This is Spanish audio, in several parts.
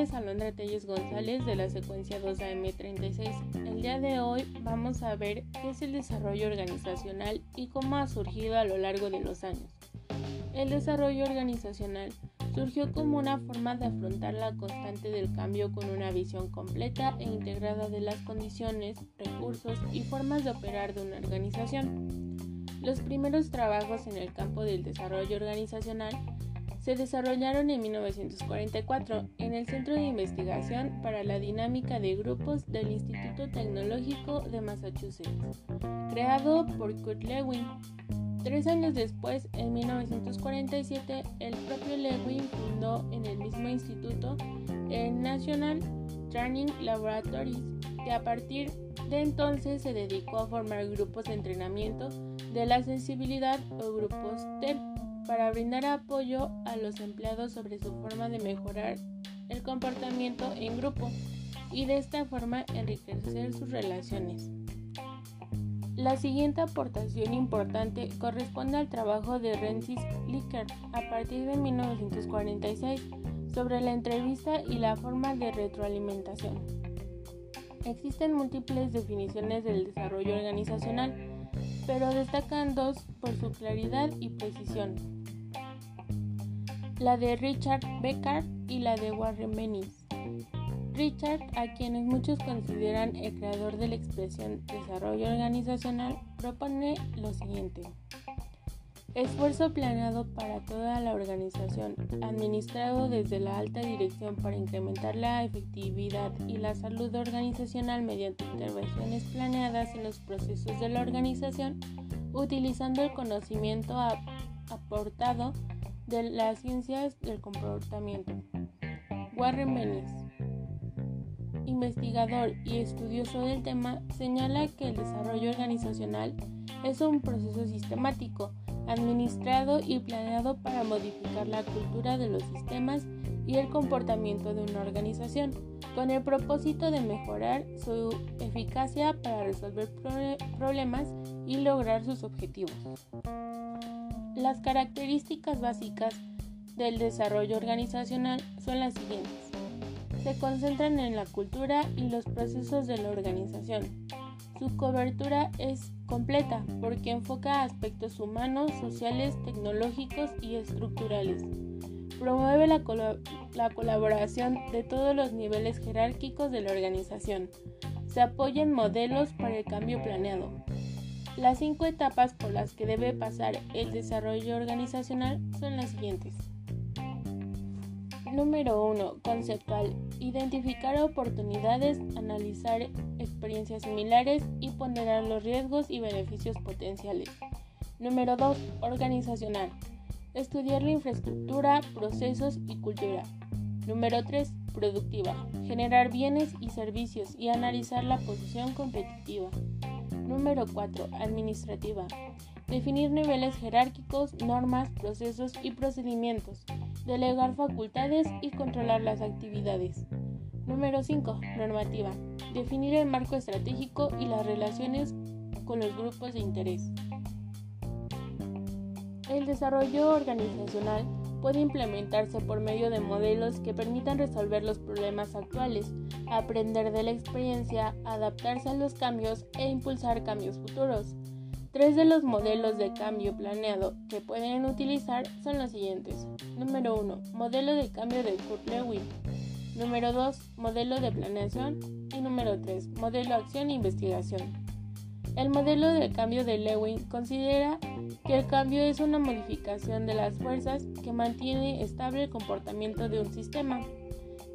es Alondra Telles González de la secuencia 2AM36. El día de hoy vamos a ver qué es el desarrollo organizacional y cómo ha surgido a lo largo de los años. El desarrollo organizacional surgió como una forma de afrontar la constante del cambio con una visión completa e integrada de las condiciones, recursos y formas de operar de una organización. Los primeros trabajos en el campo del desarrollo organizacional se desarrollaron en 1944 en el Centro de Investigación para la Dinámica de Grupos del Instituto Tecnológico de Massachusetts, creado por Kurt Lewin. Tres años después, en 1947, el propio Lewin fundó en el mismo instituto el National Training Laboratories, que a partir de entonces se dedicó a formar grupos de entrenamiento de la sensibilidad o grupos TEL para brindar apoyo a los empleados sobre su forma de mejorar el comportamiento en grupo y de esta forma enriquecer sus relaciones. La siguiente aportación importante corresponde al trabajo de Rensis Licker a partir de 1946 sobre la entrevista y la forma de retroalimentación. Existen múltiples definiciones del desarrollo organizacional, pero destacan dos por su claridad y precisión la de Richard Beckard y la de Warren Bennis. Richard, a quienes muchos consideran el creador de la expresión desarrollo organizacional, propone lo siguiente. Esfuerzo planeado para toda la organización, administrado desde la alta dirección para incrementar la efectividad y la salud organizacional mediante intervenciones planeadas en los procesos de la organización, utilizando el conocimiento aportado de las ciencias del comportamiento. Warren Bennis, investigador y estudioso del tema, señala que el desarrollo organizacional es un proceso sistemático, administrado y planeado para modificar la cultura de los sistemas y el comportamiento de una organización, con el propósito de mejorar su eficacia para resolver problemas y lograr sus objetivos. Las características básicas del desarrollo organizacional son las siguientes. Se concentran en la cultura y los procesos de la organización. Su cobertura es completa porque enfoca aspectos humanos, sociales, tecnológicos y estructurales. Promueve la, la, colaboración de todos los niveles jerárquicos de la organización. Se apoya en modelos para el cambio planeado. Las cinco etapas por las que debe pasar el desarrollo organizacional son las siguientes. Número 1. Conceptual. Identificar oportunidades, analizar experiencias similares y ponderar los riesgos y beneficios potenciales. Número 2. Organizacional. Estudiar la infraestructura, procesos y cultura. Número 3. Productiva. Generar bienes y servicios y analizar la posición competitiva. Número 4. Administrativa. Definir niveles jerárquicos, normas, procesos y procedimientos. Delegar facultades y controlar las actividades. Número 5. Normativa. Definir el marco estratégico y las relaciones con los grupos de interés. El desarrollo organizacional puede implementarse por medio de modelos que permitan resolver los problemas actuales, aprender de la experiencia, adaptarse a los cambios e impulsar cambios futuros. Tres de los modelos de cambio planeado que pueden utilizar son los siguientes. Número 1. Modelo de cambio de Kurt Lewin. Número 2. Modelo de planeación. Y número 3. Modelo acción e investigación. El modelo de cambio de Lewin considera que el cambio es una modificación de las fuerzas que mantiene estable el comportamiento de un sistema.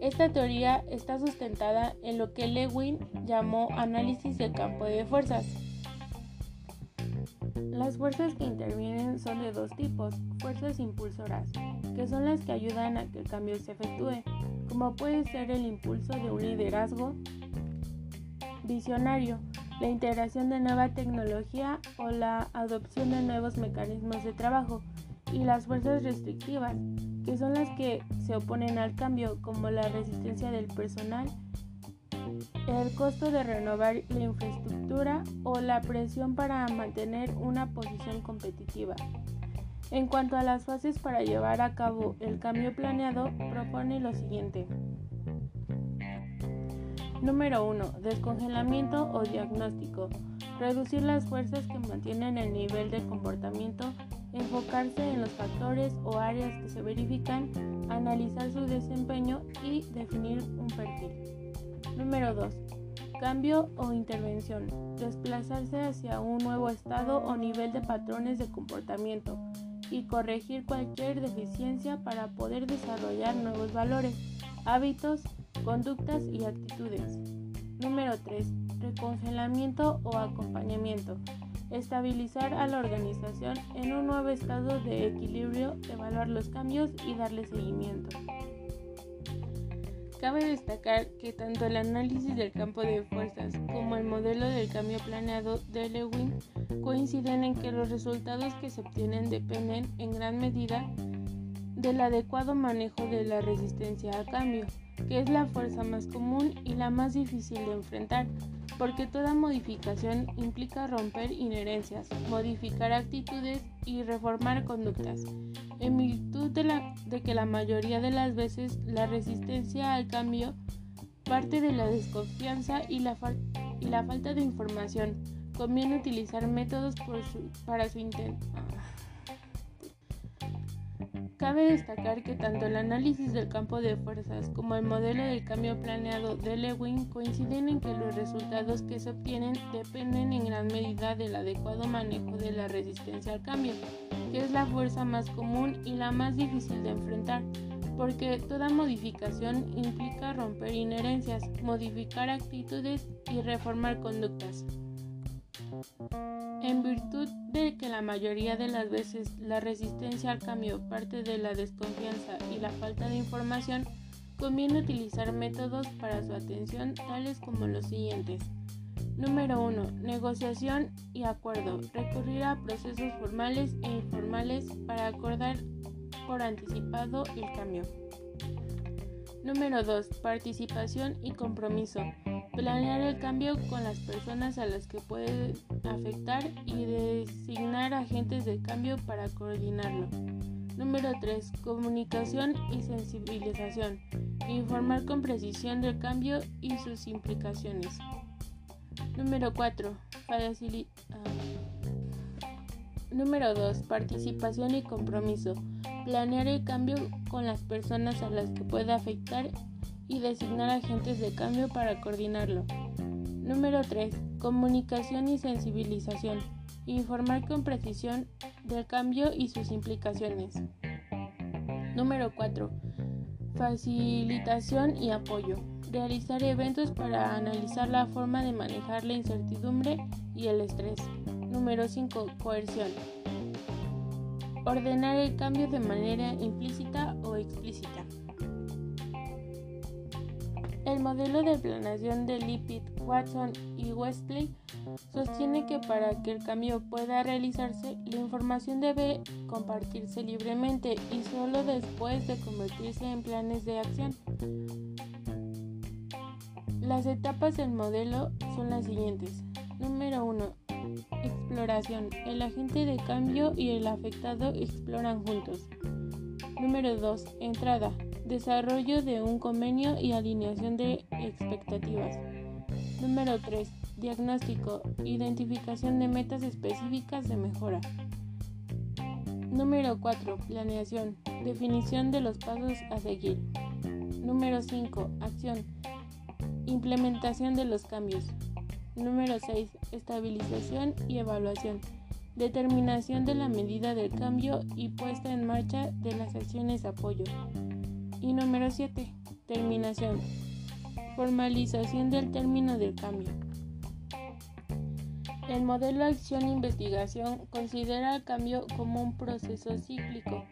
Esta teoría está sustentada en lo que Lewin llamó análisis del campo de fuerzas. Las fuerzas que intervienen son de dos tipos, fuerzas impulsoras, que son las que ayudan a que el cambio se efectúe, como puede ser el impulso de un liderazgo visionario, la integración de nueva tecnología o la adopción de nuevos mecanismos de trabajo y las fuerzas restrictivas, que son las que se oponen al cambio, como la resistencia del personal, el costo de renovar la infraestructura o la presión para mantener una posición competitiva. En cuanto a las fases para llevar a cabo el cambio planeado, propone lo siguiente. Número 1. Descongelamiento o diagnóstico. Reducir las fuerzas que mantienen el nivel de comportamiento, enfocarse en los factores o áreas que se verifican, analizar su desempeño y definir un perfil. Número 2. Cambio o intervención. Desplazarse hacia un nuevo estado o nivel de patrones de comportamiento y corregir cualquier deficiencia para poder desarrollar nuevos valores, hábitos, conductas y actitudes. Número 3. Recongelamiento o acompañamiento. Estabilizar a la organización en un nuevo estado de equilibrio, evaluar los cambios y darle seguimiento. Cabe destacar que tanto el análisis del campo de fuerzas como el modelo del cambio planeado de Lewin coinciden en que los resultados que se obtienen dependen en gran medida del adecuado manejo de la resistencia al cambio, que es la fuerza más común y la más difícil de enfrentar, porque toda modificación implica romper inherencias, modificar actitudes y reformar conductas. En virtud de, que la mayoría de las veces la resistencia al cambio parte de la desconfianza y la, falta de información, conviene utilizar métodos para su intento. Cabe destacar que tanto el análisis del campo de fuerzas como el modelo del cambio planeado de Lewin coinciden en que los resultados que se obtienen dependen en gran medida del adecuado manejo de la resistencia al cambio, que es la fuerza más común y la más difícil de enfrentar, porque toda modificación implica romper inherencias, modificar actitudes y reformar conductas. En virtud de que la mayoría de las veces la resistencia al cambio parte de la desconfianza y la falta de información, conviene utilizar métodos para su atención tales como los siguientes. Número 1. Negociación y acuerdo. Recurrir a procesos formales e informales para acordar por anticipado el cambio. Número 2. Participación y compromiso. Planear el cambio con las personas a las que puede afectar y designar agentes de cambio para coordinarlo. Número 3. Comunicación y sensibilización. Informar con precisión del cambio y sus implicaciones. Número 4. Ah. Número 2. Participación y compromiso. Planear el cambio con las personas a las que pueda afectar y designar agentes de cambio para coordinarlo. Número 3. Comunicación y sensibilización. Informar con precisión del cambio y sus implicaciones. Número 4. Facilitación y apoyo. Realizar eventos para analizar la forma de manejar la incertidumbre y el estrés. Número 5. Coerción. Ordenar el cambio de manera implícita o explícita. El modelo de planeación de Lipid, Watson y Westley sostiene que para que el cambio pueda realizarse, la información debe compartirse libremente y solo después de convertirse en planes de acción. Las etapas del modelo son las siguientes. Número 1. Exploración. El agente de cambio y el afectado exploran juntos. Número 2. Entrada desarrollo de un convenio y alineación de expectativas. Número 3. Diagnóstico, identificación de metas específicas de mejora. Número 4. Planeación, definición de los pasos a seguir. Número 5. Acción, implementación de los cambios. Número 6. Estabilización y evaluación. Determinación de la medida del cambio y puesta en marcha de las acciones de apoyo. Y número 7. Terminación. Formalización del término del cambio. El modelo acción-investigación considera el cambio como un proceso cíclico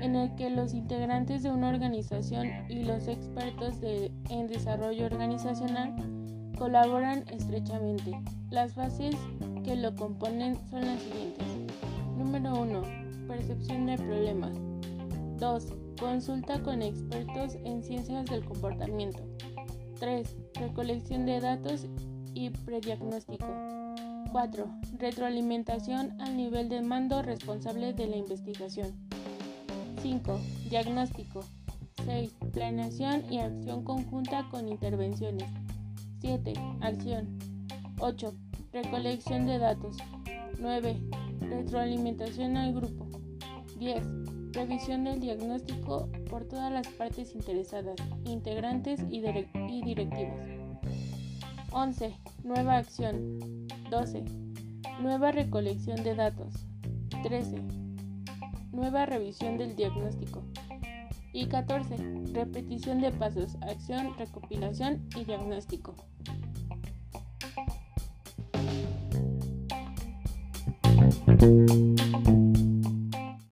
en el que los integrantes de una organización y los expertos en desarrollo organizacional colaboran estrechamente. Las fases que lo componen son las siguientes. Número 1. Percepción del problema. 2. Consulta con expertos en ciencias del comportamiento. 3. Recolección de datos y prediagnóstico. 4. Retroalimentación al nivel de mando responsable de la investigación. 5. Diagnóstico. 6. Planeación y acción conjunta con intervenciones. 7. Acción. 8. Recolección de datos. 9. Retroalimentación al grupo. 10. Revisión del diagnóstico por todas las partes interesadas, integrantes y, y directivos. 11. Nueva acción. 12. Nueva recolección de datos. 13. Nueva revisión del diagnóstico. Y 14. Repetición de pasos, acción, recopilación y diagnóstico.